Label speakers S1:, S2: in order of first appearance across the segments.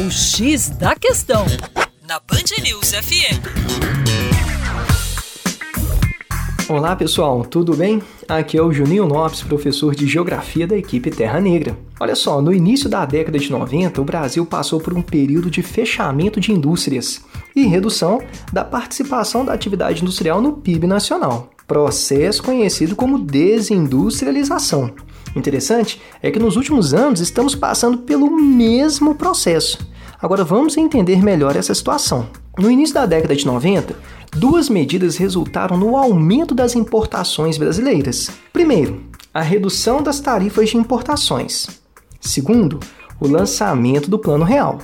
S1: O X da Questão, na Band News FM.
S2: Olá pessoal, tudo bem? Aqui é o Juninho Lopes, professor de Geografia da equipe Terra Negra. Olha só, no início da década de 90, o Brasil passou por um período de fechamento de indústrias e redução da participação da atividade industrial no PIB nacional, processo conhecido como desindustrialização. Interessante é que nos últimos anos estamos passando pelo mesmo processo. Agora vamos entender melhor essa situação. No início da década de 90, duas medidas resultaram no aumento das importações brasileiras. Primeiro, a redução das tarifas de importações. Segundo, o lançamento do Plano Real.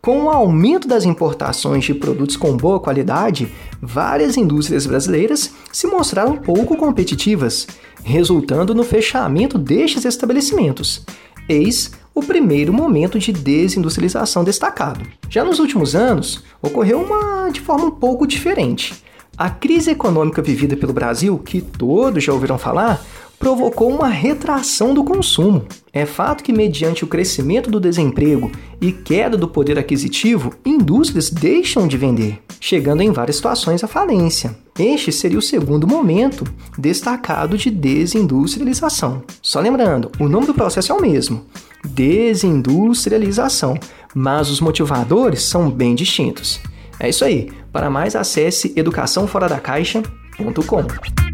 S2: Com o aumento das importações de produtos com boa qualidade, várias indústrias brasileiras se mostraram pouco competitivas, resultando no fechamento destes estabelecimentos. Eis o primeiro momento de desindustrialização destacado. Já nos últimos anos, ocorreu uma de forma um pouco diferente. A crise econômica vivida pelo Brasil, que todos já ouviram falar, provocou uma retração do consumo. É fato que, mediante o crescimento do desemprego e queda do poder aquisitivo, indústrias deixam de vender, chegando em várias situações à falência. Este seria o segundo momento destacado de desindustrialização. Só lembrando, o nome do processo é o mesmo: desindustrialização, mas os motivadores são bem distintos. É isso aí. Para mais, acesse educaçãoforadacaixa.com.